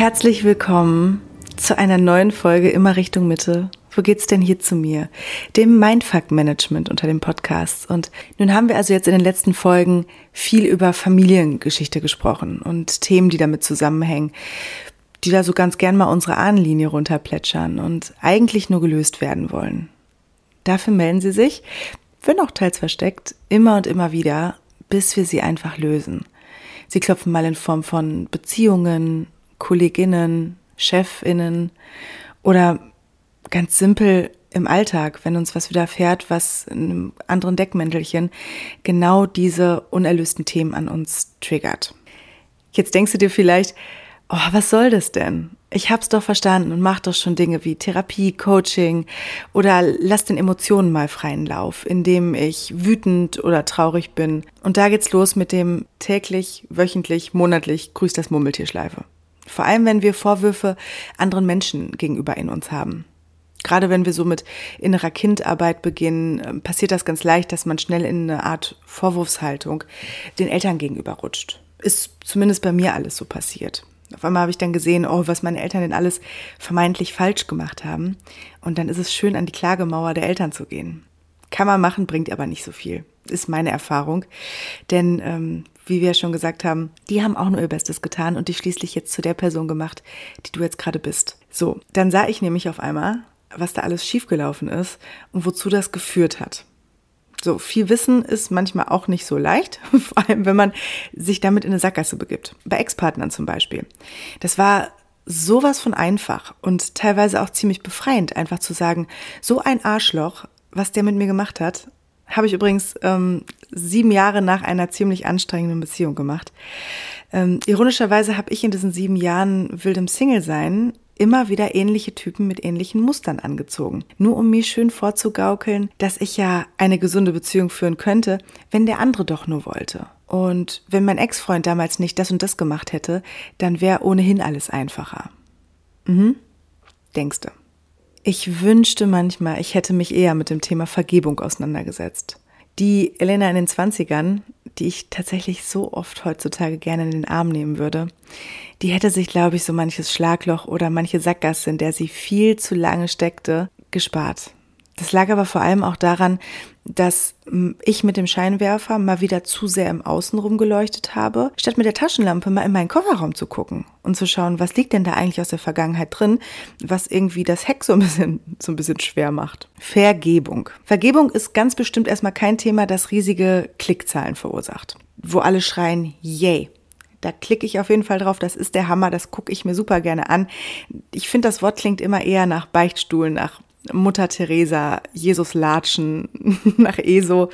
Herzlich willkommen zu einer neuen Folge Immer Richtung Mitte. Wo geht's denn hier zu mir? Dem Mindfuck Management unter dem Podcast. Und nun haben wir also jetzt in den letzten Folgen viel über Familiengeschichte gesprochen und Themen, die damit zusammenhängen, die da so ganz gern mal unsere Ahnenlinie runterplätschern und eigentlich nur gelöst werden wollen. Dafür melden Sie sich, wenn auch teils versteckt, immer und immer wieder, bis wir sie einfach lösen. Sie klopfen mal in Form von Beziehungen, Kolleginnen, Chefinnen oder ganz simpel im Alltag, wenn uns was widerfährt, was in einem anderen Deckmäntelchen genau diese unerlösten Themen an uns triggert. Jetzt denkst du dir vielleicht, oh, was soll das denn? Ich hab's doch verstanden und mach doch schon Dinge wie Therapie, Coaching oder lass den Emotionen mal freien Lauf, indem ich wütend oder traurig bin. Und da geht's los mit dem täglich, wöchentlich, monatlich grüßt das Murmeltierschleife. Vor allem, wenn wir Vorwürfe anderen Menschen gegenüber in uns haben. Gerade wenn wir so mit innerer Kindarbeit beginnen, ähm, passiert das ganz leicht, dass man schnell in eine Art Vorwurfshaltung den Eltern gegenüber rutscht. Ist zumindest bei mir alles so passiert. Auf einmal habe ich dann gesehen, oh, was meine Eltern denn alles vermeintlich falsch gemacht haben. Und dann ist es schön, an die Klagemauer der Eltern zu gehen. Kann man machen, bringt aber nicht so viel. Ist meine Erfahrung. Denn ähm, wie wir schon gesagt haben, die haben auch nur ihr Bestes getan und dich schließlich jetzt zu der Person gemacht, die du jetzt gerade bist. So, dann sah ich nämlich auf einmal, was da alles schiefgelaufen ist und wozu das geführt hat. So, viel Wissen ist manchmal auch nicht so leicht, vor allem wenn man sich damit in eine Sackgasse begibt. Bei Ex-Partnern zum Beispiel. Das war sowas von einfach und teilweise auch ziemlich befreiend, einfach zu sagen, so ein Arschloch, was der mit mir gemacht hat, habe ich übrigens ähm, sieben Jahre nach einer ziemlich anstrengenden Beziehung gemacht. Ähm, ironischerweise habe ich in diesen sieben Jahren wildem Single-Sein immer wieder ähnliche Typen mit ähnlichen Mustern angezogen. Nur um mir schön vorzugaukeln, dass ich ja eine gesunde Beziehung führen könnte, wenn der andere doch nur wollte. Und wenn mein Ex-Freund damals nicht das und das gemacht hätte, dann wäre ohnehin alles einfacher. Mhm. Denkste. Ich wünschte manchmal, ich hätte mich eher mit dem Thema Vergebung auseinandergesetzt. Die Elena in den Zwanzigern, die ich tatsächlich so oft heutzutage gerne in den Arm nehmen würde, die hätte sich, glaube ich, so manches Schlagloch oder manche Sackgasse, in der sie viel zu lange steckte, gespart. Das lag aber vor allem auch daran, dass ich mit dem Scheinwerfer mal wieder zu sehr im Außen rumgeleuchtet habe, statt mit der Taschenlampe mal in meinen Kofferraum zu gucken und zu schauen, was liegt denn da eigentlich aus der Vergangenheit drin, was irgendwie das Heck so ein bisschen, so ein bisschen schwer macht. Vergebung. Vergebung ist ganz bestimmt erstmal kein Thema, das riesige Klickzahlen verursacht, wo alle schreien, yay. Da klicke ich auf jeden Fall drauf. Das ist der Hammer. Das gucke ich mir super gerne an. Ich finde, das Wort klingt immer eher nach Beichtstuhl, nach Mutter Teresa, Jesus Latschen, nach ESO,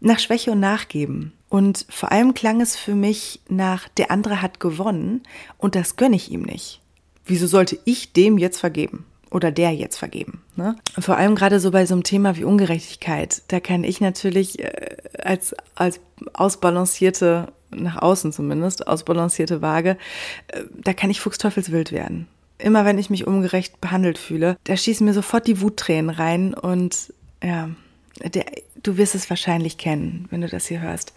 nach Schwäche und Nachgeben. Und vor allem klang es für mich nach, der andere hat gewonnen und das gönne ich ihm nicht. Wieso sollte ich dem jetzt vergeben? Oder der jetzt vergeben. Ne? Vor allem gerade so bei so einem Thema wie Ungerechtigkeit, da kann ich natürlich äh, als, als ausbalancierte, nach außen zumindest, ausbalancierte Waage, äh, da kann ich fuchsteufelswild werden immer wenn ich mich ungerecht behandelt fühle, da schießen mir sofort die Wuttränen rein und ja, der, du wirst es wahrscheinlich kennen, wenn du das hier hörst.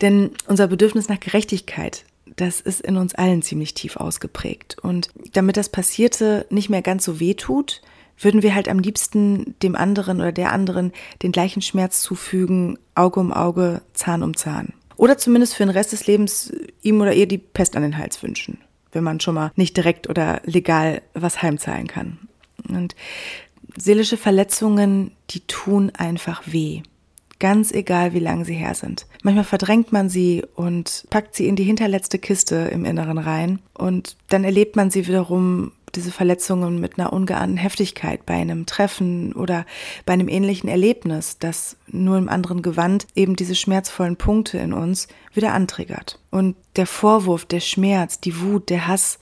Denn unser Bedürfnis nach Gerechtigkeit, das ist in uns allen ziemlich tief ausgeprägt. Und damit das Passierte nicht mehr ganz so weh tut, würden wir halt am liebsten dem anderen oder der anderen den gleichen Schmerz zufügen, Auge um Auge, Zahn um Zahn. Oder zumindest für den Rest des Lebens ihm oder ihr die Pest an den Hals wünschen wenn man schon mal nicht direkt oder legal was heimzahlen kann. Und seelische Verletzungen, die tun einfach weh. Ganz egal, wie lange sie her sind. Manchmal verdrängt man sie und packt sie in die hinterletzte Kiste im Inneren rein und dann erlebt man sie wiederum diese Verletzungen mit einer ungeahnten Heftigkeit bei einem Treffen oder bei einem ähnlichen Erlebnis, das nur im anderen Gewand eben diese schmerzvollen Punkte in uns wieder antriggert. Und der Vorwurf, der Schmerz, die Wut, der Hass,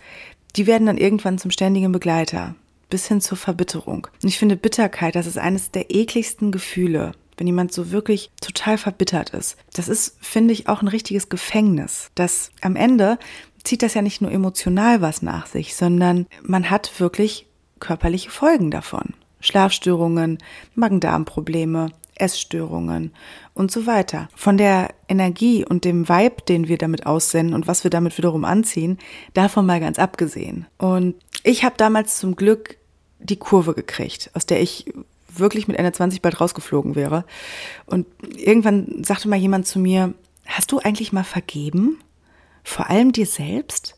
die werden dann irgendwann zum ständigen Begleiter bis hin zur Verbitterung. Und ich finde Bitterkeit, das ist eines der ekligsten Gefühle, wenn jemand so wirklich total verbittert ist. Das ist, finde ich, auch ein richtiges Gefängnis, das am Ende zieht das ja nicht nur emotional was nach sich, sondern man hat wirklich körperliche Folgen davon. Schlafstörungen, Magen-Darm-Probleme, Essstörungen und so weiter. Von der Energie und dem Vibe, den wir damit aussenden und was wir damit wiederum anziehen, davon mal ganz abgesehen. Und ich habe damals zum Glück die Kurve gekriegt, aus der ich wirklich mit Ende 20 bald rausgeflogen wäre. Und irgendwann sagte mal jemand zu mir, hast du eigentlich mal vergeben? vor allem dir selbst?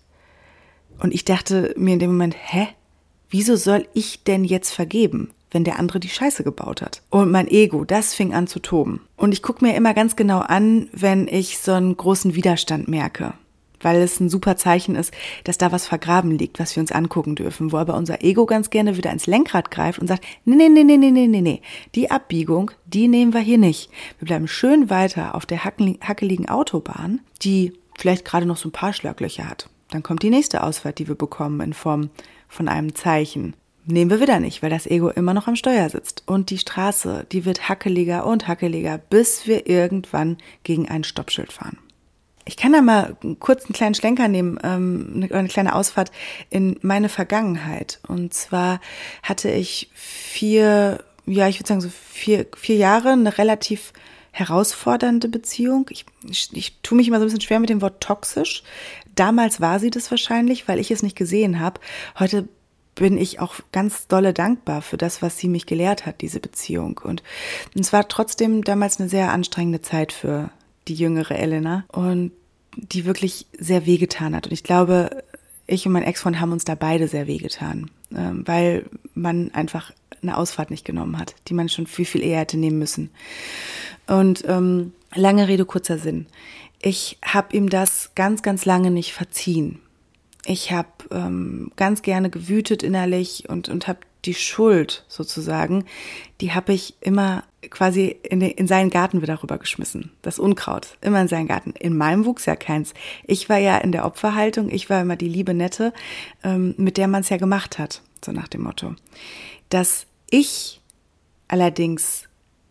Und ich dachte mir in dem Moment, hä? Wieso soll ich denn jetzt vergeben, wenn der andere die Scheiße gebaut hat? Und mein Ego, das fing an zu toben. Und ich gucke mir immer ganz genau an, wenn ich so einen großen Widerstand merke weil es ein super Zeichen ist, dass da was vergraben liegt, was wir uns angucken dürfen, wo aber unser Ego ganz gerne wieder ins Lenkrad greift und sagt, nee, nee, nee, nee, nee, nee, nee, die Abbiegung, die nehmen wir hier nicht. Wir bleiben schön weiter auf der hackeligen Autobahn, die vielleicht gerade noch so ein paar Schlaglöcher hat. Dann kommt die nächste Ausfahrt, die wir bekommen in Form von einem Zeichen nehmen wir wieder nicht, weil das Ego immer noch am Steuer sitzt. Und die Straße, die wird hackeliger und hackeliger, bis wir irgendwann gegen ein Stoppschild fahren. Ich kann da mal kurz einen kleinen Schlenker nehmen, ähm, eine kleine Ausfahrt in meine Vergangenheit. Und zwar hatte ich vier, ja, ich würde sagen so vier, vier Jahre eine relativ herausfordernde Beziehung. Ich, ich, ich tue mich immer so ein bisschen schwer mit dem Wort toxisch. Damals war sie das wahrscheinlich, weil ich es nicht gesehen habe. Heute bin ich auch ganz dolle dankbar für das, was sie mich gelehrt hat, diese Beziehung. Und es war trotzdem damals eine sehr anstrengende Zeit für die jüngere Elena und die wirklich sehr wehgetan hat. Und ich glaube, ich und mein Ex-Freund haben uns da beide sehr wehgetan, ähm, weil man einfach eine Ausfahrt nicht genommen hat, die man schon viel, viel eher hätte nehmen müssen. Und ähm, lange Rede, kurzer Sinn. Ich habe ihm das ganz, ganz lange nicht verziehen. Ich habe ähm, ganz gerne gewütet innerlich und, und habe die Schuld sozusagen, die habe ich immer quasi in, den, in seinen Garten wieder rübergeschmissen. Das Unkraut, immer in seinen Garten. In meinem wuchs ja keins. Ich war ja in der Opferhaltung, ich war immer die liebe Nette, ähm, mit der man es ja gemacht hat, so nach dem Motto. Dass ich allerdings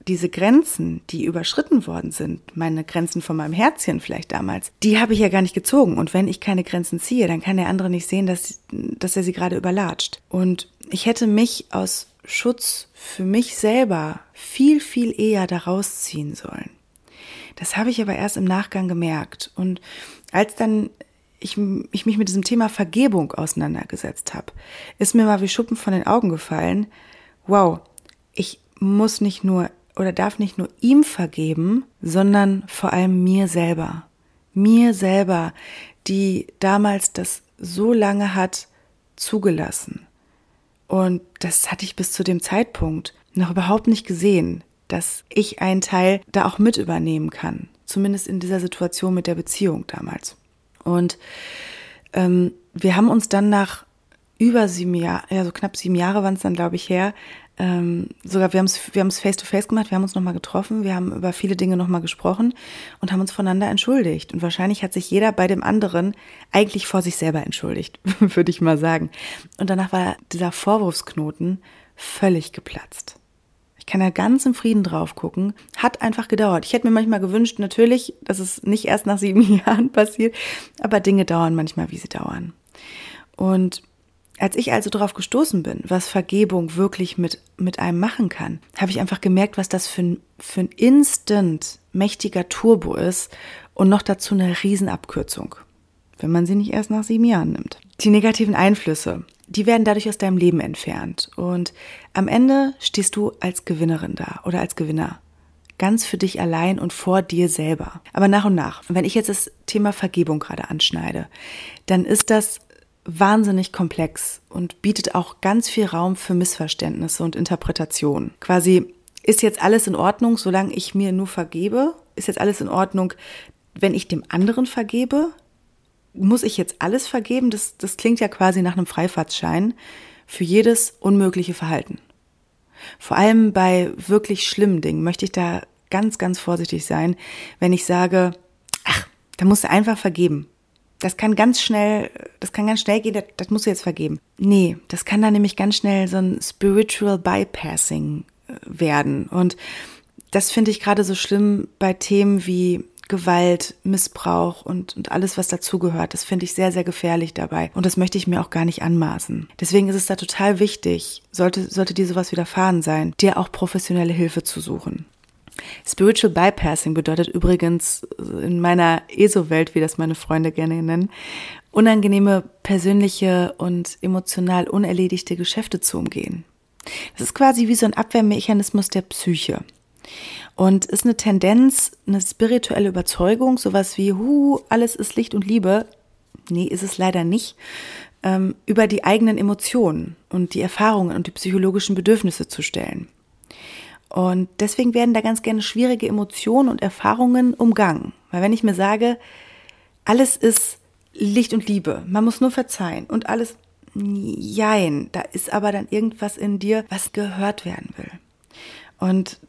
diese Grenzen, die überschritten worden sind, meine Grenzen von meinem Herzchen vielleicht damals, die habe ich ja gar nicht gezogen. Und wenn ich keine Grenzen ziehe, dann kann der andere nicht sehen, dass, dass er sie gerade überlatscht. Und ich hätte mich aus Schutz für mich selber viel, viel eher daraus ziehen sollen. Das habe ich aber erst im Nachgang gemerkt. Und als dann ich, ich mich mit diesem Thema Vergebung auseinandergesetzt habe, ist mir mal wie Schuppen von den Augen gefallen. Wow, ich muss nicht nur oder darf nicht nur ihm vergeben, sondern vor allem mir selber. Mir selber, die damals das so lange hat zugelassen. Und das hatte ich bis zu dem Zeitpunkt noch überhaupt nicht gesehen, dass ich einen Teil da auch mit übernehmen kann. Zumindest in dieser Situation mit der Beziehung damals. Und ähm, wir haben uns dann nach über sieben Jahren, ja so knapp sieben Jahre waren es dann, glaube ich, her, ähm, sogar wir haben es wir haben es face to face gemacht, wir haben uns nochmal getroffen, wir haben über viele Dinge nochmal gesprochen und haben uns voneinander entschuldigt. Und wahrscheinlich hat sich jeder bei dem anderen eigentlich vor sich selber entschuldigt, würde ich mal sagen. Und danach war dieser Vorwurfsknoten völlig geplatzt. Ich kann da ganz im Frieden drauf gucken. Hat einfach gedauert. Ich hätte mir manchmal gewünscht, natürlich, dass es nicht erst nach sieben Jahren passiert, aber Dinge dauern manchmal, wie sie dauern. Und als ich also darauf gestoßen bin, was Vergebung wirklich mit, mit einem machen kann, habe ich einfach gemerkt, was das für ein, für ein instant mächtiger Turbo ist und noch dazu eine Riesenabkürzung, wenn man sie nicht erst nach sieben Jahren nimmt. Die negativen Einflüsse, die werden dadurch aus deinem Leben entfernt und am Ende stehst du als Gewinnerin da oder als Gewinner. Ganz für dich allein und vor dir selber. Aber nach und nach, wenn ich jetzt das Thema Vergebung gerade anschneide, dann ist das wahnsinnig komplex und bietet auch ganz viel Raum für Missverständnisse und Interpretationen. Quasi ist jetzt alles in Ordnung, solange ich mir nur vergebe? Ist jetzt alles in Ordnung, wenn ich dem anderen vergebe? Muss ich jetzt alles vergeben? Das, das klingt ja quasi nach einem Freifahrtschein für jedes unmögliche Verhalten. Vor allem bei wirklich schlimmen Dingen möchte ich da ganz, ganz vorsichtig sein, wenn ich sage, ach, da musst du einfach vergeben. Das kann ganz schnell, das kann ganz schnell gehen, das, das musst du jetzt vergeben. Nee, das kann dann nämlich ganz schnell so ein Spiritual Bypassing äh, werden. Und das finde ich gerade so schlimm bei Themen wie Gewalt, Missbrauch und, und alles, was dazugehört. Das finde ich sehr, sehr gefährlich dabei. Und das möchte ich mir auch gar nicht anmaßen. Deswegen ist es da total wichtig, sollte, sollte dir sowas widerfahren sein, dir auch professionelle Hilfe zu suchen. Spiritual Bypassing bedeutet übrigens in meiner ESO-Welt, wie das meine Freunde gerne nennen, unangenehme persönliche und emotional unerledigte Geschäfte zu umgehen. Das ist quasi wie so ein Abwehrmechanismus der Psyche. Und ist eine Tendenz, eine spirituelle Überzeugung, sowas wie, hu, alles ist Licht und Liebe. Nee, ist es leider nicht. Ähm, über die eigenen Emotionen und die Erfahrungen und die psychologischen Bedürfnisse zu stellen. Und deswegen werden da ganz gerne schwierige Emotionen und Erfahrungen umgangen. Weil wenn ich mir sage, alles ist Licht und Liebe, man muss nur verzeihen und alles, jein, da ist aber dann irgendwas in dir, was gehört werden will. Und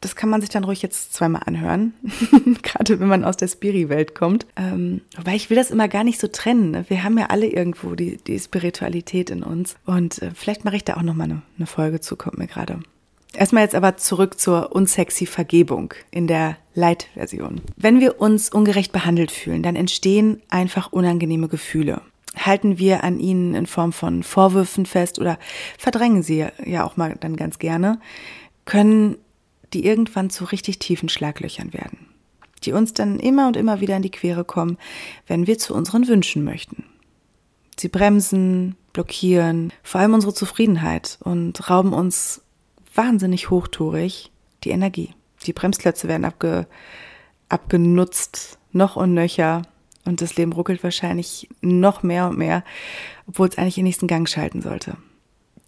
das kann man sich dann ruhig jetzt zweimal anhören, gerade wenn man aus der Spiri-Welt kommt. Ähm, weil ich will das immer gar nicht so trennen. Ne? Wir haben ja alle irgendwo die, die Spiritualität in uns. Und äh, vielleicht mache ich da auch nochmal eine, eine Folge zu, kommt mir gerade. Erstmal jetzt aber zurück zur unsexy Vergebung in der Light-Version. Wenn wir uns ungerecht behandelt fühlen, dann entstehen einfach unangenehme Gefühle. Halten wir an ihnen in Form von Vorwürfen fest oder verdrängen sie ja auch mal dann ganz gerne, können die irgendwann zu richtig tiefen Schlaglöchern werden, die uns dann immer und immer wieder in die Quere kommen, wenn wir zu unseren Wünschen möchten. Sie bremsen, blockieren, vor allem unsere Zufriedenheit und rauben uns wahnsinnig hochtourig die Energie. Die Bremsklötze werden abge, abgenutzt, noch und nöcher. Und das Leben ruckelt wahrscheinlich noch mehr und mehr, obwohl es eigentlich den nächsten Gang schalten sollte.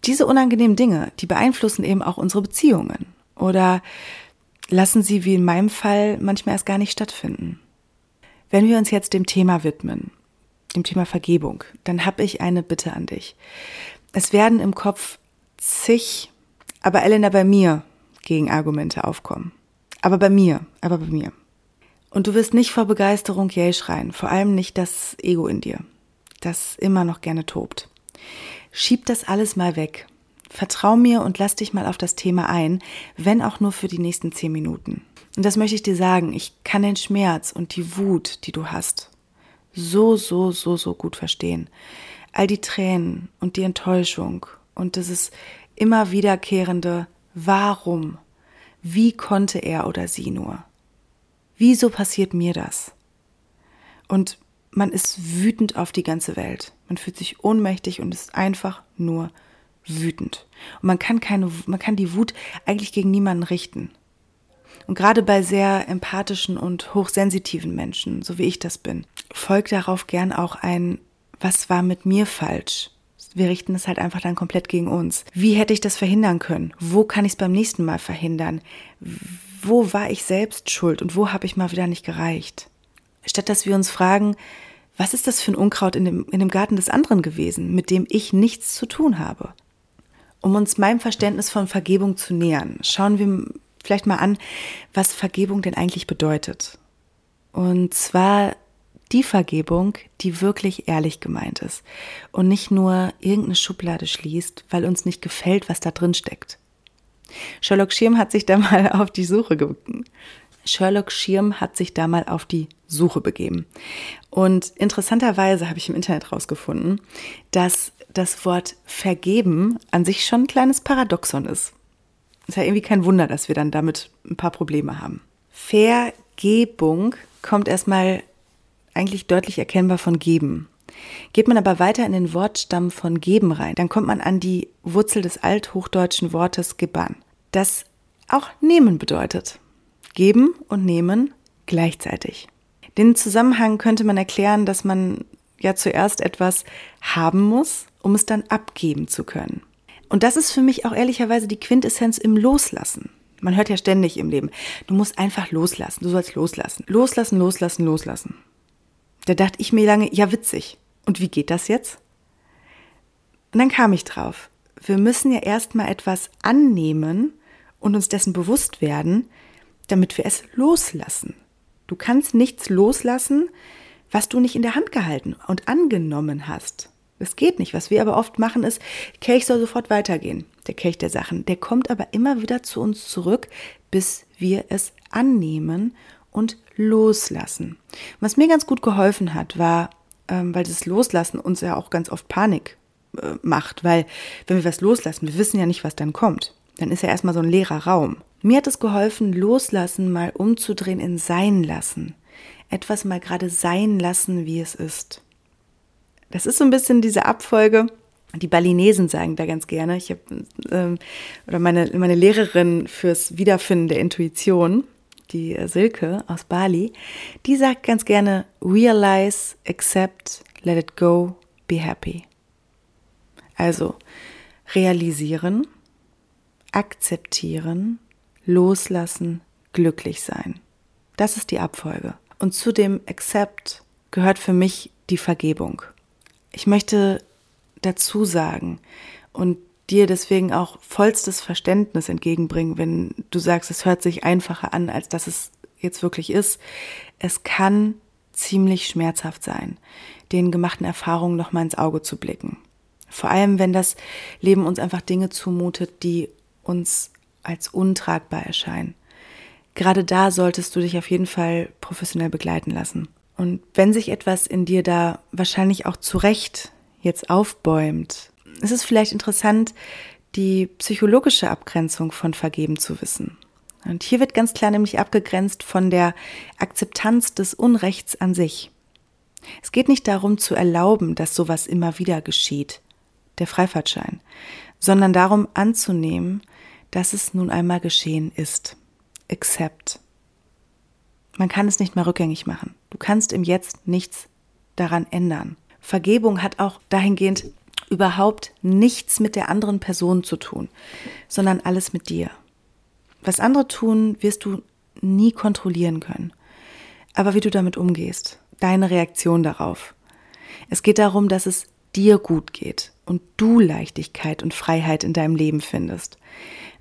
Diese unangenehmen Dinge, die beeinflussen eben auch unsere Beziehungen oder lassen sie, wie in meinem Fall, manchmal erst gar nicht stattfinden. Wenn wir uns jetzt dem Thema widmen, dem Thema Vergebung, dann habe ich eine Bitte an dich. Es werden im Kopf zig aber Elena bei mir Gegenargumente aufkommen. Aber bei mir, aber bei mir. Und du wirst nicht vor Begeisterung Yay schreien, vor allem nicht das Ego in dir, das immer noch gerne tobt. Schieb das alles mal weg. Vertrau mir und lass dich mal auf das Thema ein, wenn auch nur für die nächsten zehn Minuten. Und das möchte ich dir sagen, ich kann den Schmerz und die Wut, die du hast, so, so, so, so gut verstehen. All die Tränen und die Enttäuschung und dieses immer wiederkehrende Warum? Wie konnte er oder sie nur? Wieso passiert mir das? Und man ist wütend auf die ganze Welt. Man fühlt sich ohnmächtig und ist einfach nur wütend. Und man kann keine, man kann die Wut eigentlich gegen niemanden richten. Und gerade bei sehr empathischen und hochsensitiven Menschen, so wie ich das bin, folgt darauf gern auch ein, was war mit mir falsch? Wir richten es halt einfach dann komplett gegen uns. Wie hätte ich das verhindern können? Wo kann ich es beim nächsten Mal verhindern? Wo war ich selbst schuld und wo habe ich mal wieder nicht gereicht? Statt dass wir uns fragen, was ist das für ein Unkraut in dem, in dem Garten des anderen gewesen, mit dem ich nichts zu tun habe? Um uns meinem Verständnis von Vergebung zu nähern, schauen wir vielleicht mal an, was Vergebung denn eigentlich bedeutet. Und zwar die Vergebung, die wirklich ehrlich gemeint ist und nicht nur irgendeine Schublade schließt, weil uns nicht gefällt, was da drin steckt. Sherlock Schirm hat sich da mal auf die Suche ge Sherlock Schirm hat sich da mal auf die Suche begeben. Und interessanterweise habe ich im Internet rausgefunden, dass das Wort vergeben an sich schon ein kleines Paradoxon ist. Ist ja irgendwie kein Wunder, dass wir dann damit ein paar Probleme haben. Vergebung kommt erstmal eigentlich deutlich erkennbar von geben. Geht man aber weiter in den Wortstamm von geben rein, dann kommt man an die Wurzel des althochdeutschen Wortes geban, das auch nehmen bedeutet. Geben und nehmen gleichzeitig. Den Zusammenhang könnte man erklären, dass man ja zuerst etwas haben muss, um es dann abgeben zu können. Und das ist für mich auch ehrlicherweise die Quintessenz im Loslassen. Man hört ja ständig im Leben, du musst einfach loslassen, du sollst loslassen. Loslassen, loslassen, loslassen. Da dachte ich mir lange, ja witzig. Und wie geht das jetzt? Und dann kam ich drauf. Wir müssen ja erstmal etwas annehmen und uns dessen bewusst werden, damit wir es loslassen. Du kannst nichts loslassen, was du nicht in der Hand gehalten und angenommen hast. Das geht nicht. Was wir aber oft machen, ist, Kelch soll sofort weitergehen, der Kelch der Sachen. Der kommt aber immer wieder zu uns zurück, bis wir es annehmen und loslassen. Was mir ganz gut geholfen hat, war, ähm, weil das Loslassen uns ja auch ganz oft Panik äh, macht, weil wenn wir was loslassen, wir wissen ja nicht, was dann kommt. dann ist ja erstmal so ein leerer Raum. Mir hat es geholfen, loslassen, mal umzudrehen in sein lassen. Etwas mal gerade sein lassen, wie es ist. Das ist so ein bisschen diese Abfolge. Die Balinesen sagen da ganz gerne. Ich habe ähm, oder meine meine Lehrerin fürs Wiederfinden der Intuition, die äh, Silke aus Bali, die sagt ganz gerne realize, accept, let it go, be happy. Also realisieren, akzeptieren, loslassen, glücklich sein. Das ist die Abfolge. Und zu dem Accept gehört für mich die Vergebung. Ich möchte dazu sagen und dir deswegen auch vollstes Verständnis entgegenbringen, wenn du sagst, es hört sich einfacher an, als dass es jetzt wirklich ist. Es kann ziemlich schmerzhaft sein, den gemachten Erfahrungen nochmal ins Auge zu blicken. Vor allem, wenn das Leben uns einfach Dinge zumutet, die uns als untragbar erscheinen. Gerade da solltest du dich auf jeden Fall professionell begleiten lassen. Und wenn sich etwas in dir da wahrscheinlich auch zu Recht jetzt aufbäumt, ist es vielleicht interessant, die psychologische Abgrenzung von Vergeben zu wissen. Und hier wird ganz klar nämlich abgegrenzt von der Akzeptanz des Unrechts an sich. Es geht nicht darum zu erlauben, dass sowas immer wieder geschieht, der Freifahrtschein, sondern darum anzunehmen, dass es nun einmal geschehen ist. Accept. Man kann es nicht mehr rückgängig machen. Du kannst im Jetzt nichts daran ändern. Vergebung hat auch dahingehend überhaupt nichts mit der anderen Person zu tun, sondern alles mit dir. Was andere tun, wirst du nie kontrollieren können. Aber wie du damit umgehst, deine Reaktion darauf. Es geht darum, dass es dir gut geht und du Leichtigkeit und Freiheit in deinem Leben findest.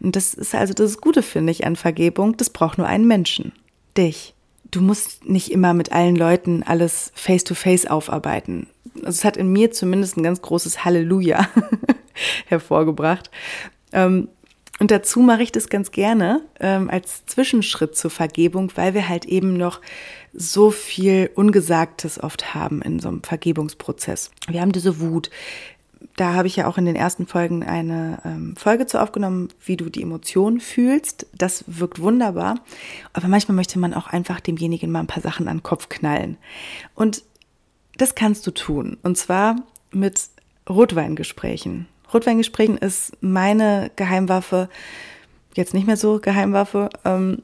Und das ist also das Gute, finde ich, an Vergebung. Das braucht nur einen Menschen. Dich. Du musst nicht immer mit allen Leuten alles face-to-face -face aufarbeiten. Es hat in mir zumindest ein ganz großes Halleluja hervorgebracht. Ähm, und dazu mache ich das ganz gerne ähm, als Zwischenschritt zur Vergebung, weil wir halt eben noch so viel Ungesagtes oft haben in so einem Vergebungsprozess. Wir haben diese Wut, da habe ich ja auch in den ersten Folgen eine ähm, Folge zu aufgenommen, wie du die Emotionen fühlst. Das wirkt wunderbar. Aber manchmal möchte man auch einfach demjenigen mal ein paar Sachen an den Kopf knallen. Und das kannst du tun. Und zwar mit Rotweingesprächen. Rotweingesprächen ist meine Geheimwaffe, jetzt nicht mehr so Geheimwaffe, ähm,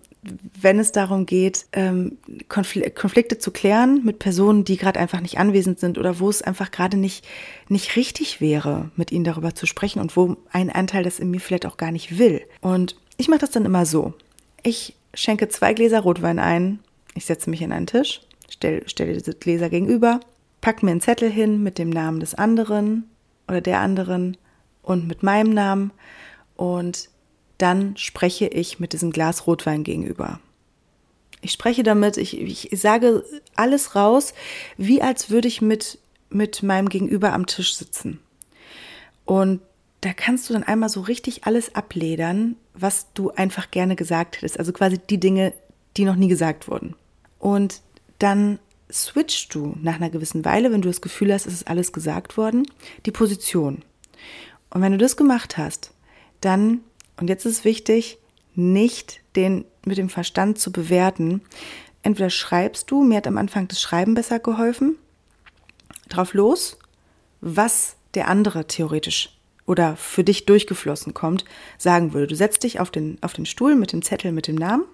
wenn es darum geht, ähm, Konflikte zu klären mit Personen, die gerade einfach nicht anwesend sind oder wo es einfach gerade nicht, nicht richtig wäre, mit ihnen darüber zu sprechen und wo ein Anteil das in mir vielleicht auch gar nicht will. Und ich mache das dann immer so. Ich schenke zwei Gläser Rotwein ein, ich setze mich an einen Tisch, stelle stell diese Gläser gegenüber, pack mir einen Zettel hin mit dem Namen des anderen oder der anderen und mit meinem Namen und dann spreche ich mit diesem Glas Rotwein gegenüber. Ich spreche damit, ich, ich sage alles raus, wie als würde ich mit, mit meinem Gegenüber am Tisch sitzen. Und da kannst du dann einmal so richtig alles abledern, was du einfach gerne gesagt hättest. Also quasi die Dinge, die noch nie gesagt wurden. Und dann switchst du nach einer gewissen Weile, wenn du das Gefühl hast, es ist alles gesagt worden, die Position. Und wenn du das gemacht hast, dann und jetzt ist wichtig, nicht den mit dem Verstand zu bewerten. Entweder schreibst du, mir hat am Anfang das Schreiben besser geholfen, drauf los, was der andere theoretisch oder für dich durchgeflossen kommt, sagen würde. Du setzt dich auf den, auf den Stuhl mit dem Zettel mit dem Namen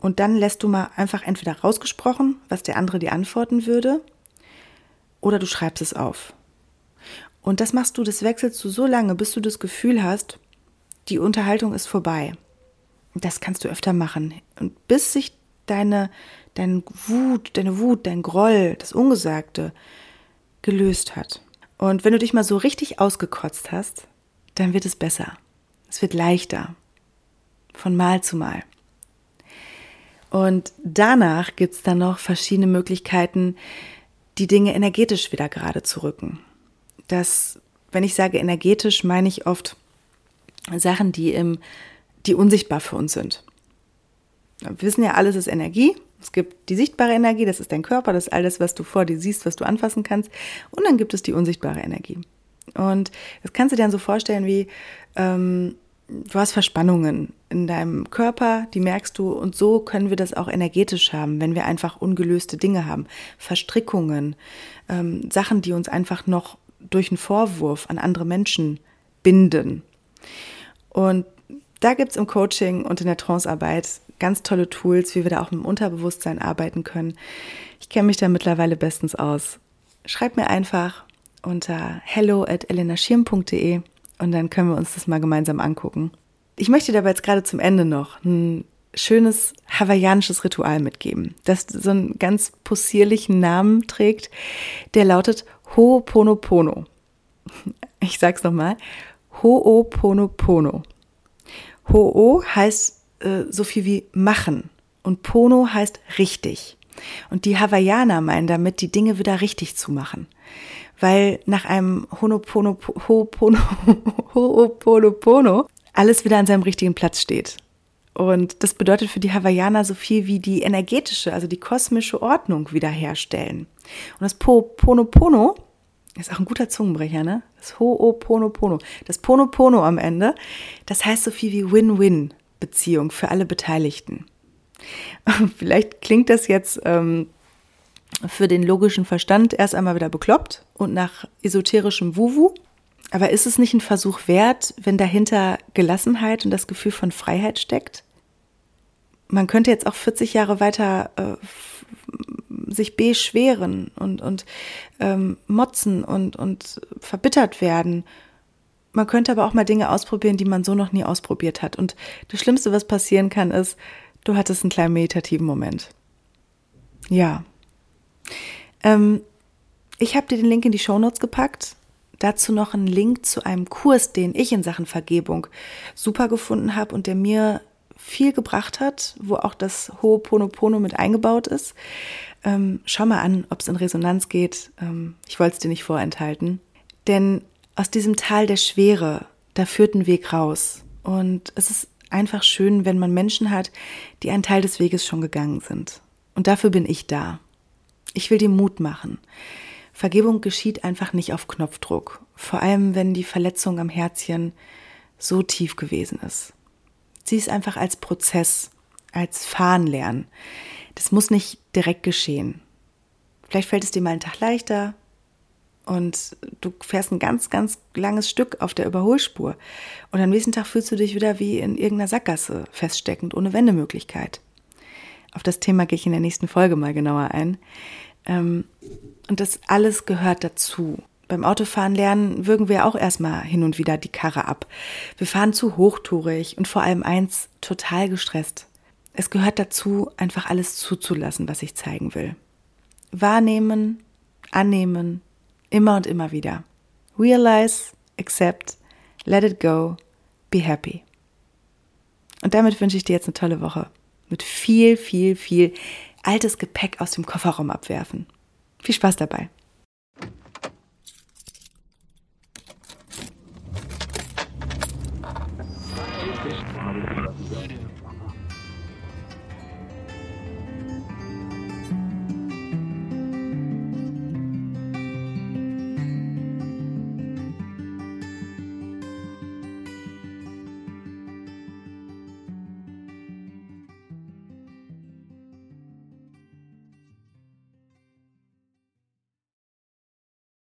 und dann lässt du mal einfach entweder rausgesprochen, was der andere dir antworten würde, oder du schreibst es auf. Und das machst du, das wechselst du so lange, bis du das Gefühl hast, die Unterhaltung ist vorbei. Das kannst du öfter machen. Und bis sich deine, deine Wut, deine Wut, dein Groll, das Ungesagte gelöst hat. Und wenn du dich mal so richtig ausgekotzt hast, dann wird es besser. Es wird leichter. Von Mal zu Mal. Und danach gibt es dann noch verschiedene Möglichkeiten, die Dinge energetisch wieder gerade zu rücken. Das, wenn ich sage energetisch, meine ich oft Sachen, die, im, die unsichtbar für uns sind. Wir wissen ja, alles ist Energie. Es gibt die sichtbare Energie, das ist dein Körper, das ist alles, was du vor dir siehst, was du anfassen kannst. Und dann gibt es die unsichtbare Energie. Und das kannst du dir dann so vorstellen wie, ähm, du hast Verspannungen in deinem Körper, die merkst du und so können wir das auch energetisch haben, wenn wir einfach ungelöste Dinge haben, Verstrickungen, ähm, Sachen, die uns einfach noch durch einen Vorwurf an andere Menschen binden. Und da gibt es im Coaching und in der Trancearbeit ganz tolle Tools, wie wir da auch mit dem Unterbewusstsein arbeiten können. Ich kenne mich da mittlerweile bestens aus. Schreib mir einfach unter hello at elenaschirm.de und dann können wir uns das mal gemeinsam angucken. Ich möchte dabei jetzt gerade zum Ende noch ein schönes hawaiianisches Ritual mitgeben, das so einen ganz possierlichen Namen trägt, der lautet Ho'oponopono. Ich sag's nochmal. Ho'oponopono. Ho'o heißt äh, so viel wie machen und Pono heißt richtig. Und die Hawaiianer meinen damit, die Dinge wieder richtig zu machen weil nach einem Ho'oponopono alles wieder an seinem richtigen Platz steht. Und das bedeutet für die Hawaiianer so viel wie die energetische, also die kosmische Ordnung wiederherstellen. Und das Ponopono ist auch ein guter Zungenbrecher, ne? Das Ho'oponopono. Das Ponopono am Ende, das heißt so viel wie Win-Win-Beziehung für alle Beteiligten. Vielleicht klingt das jetzt ähm, für den logischen Verstand erst einmal wieder bekloppt und nach esoterischem Wuwu. Aber ist es nicht ein Versuch wert, wenn dahinter Gelassenheit und das Gefühl von Freiheit steckt? Man könnte jetzt auch 40 Jahre weiter äh, sich beschweren und, und ähm, motzen und, und verbittert werden. Man könnte aber auch mal Dinge ausprobieren, die man so noch nie ausprobiert hat. Und das Schlimmste, was passieren kann, ist, du hattest einen kleinen meditativen Moment. Ja, ähm, ich habe dir den Link in die Shownotes gepackt. Dazu noch einen Link zu einem Kurs, den ich in Sachen Vergebung super gefunden habe und der mir viel gebracht hat, wo auch das Ho'oponopono mit eingebaut ist. Ähm, schau mal an, ob es in Resonanz geht. Ähm, ich wollte es dir nicht vorenthalten. Denn aus diesem Tal der Schwere, da führt ein Weg raus. Und es ist einfach schön, wenn man Menschen hat, die einen Teil des Weges schon gegangen sind. Und dafür bin ich da. Ich will dir Mut machen. Vergebung geschieht einfach nicht auf Knopfdruck, vor allem wenn die Verletzung am Herzchen so tief gewesen ist. Sieh es einfach als Prozess, als Fahren lernen. Das muss nicht direkt geschehen. Vielleicht fällt es dir mal einen Tag leichter und du fährst ein ganz, ganz langes Stück auf der Überholspur und am nächsten Tag fühlst du dich wieder wie in irgendeiner Sackgasse feststeckend, ohne Wendemöglichkeit. Auf das Thema gehe ich in der nächsten Folge mal genauer ein. Ähm, und das alles gehört dazu. Beim Autofahren lernen würgen wir auch erstmal hin und wieder die Karre ab. Wir fahren zu hochtourig und vor allem eins, total gestresst. Es gehört dazu, einfach alles zuzulassen, was ich zeigen will. Wahrnehmen, annehmen, immer und immer wieder. Realize, accept, let it go, be happy. Und damit wünsche ich dir jetzt eine tolle Woche mit viel, viel, viel altes Gepäck aus dem Kofferraum abwerfen. Viel Spaß dabei.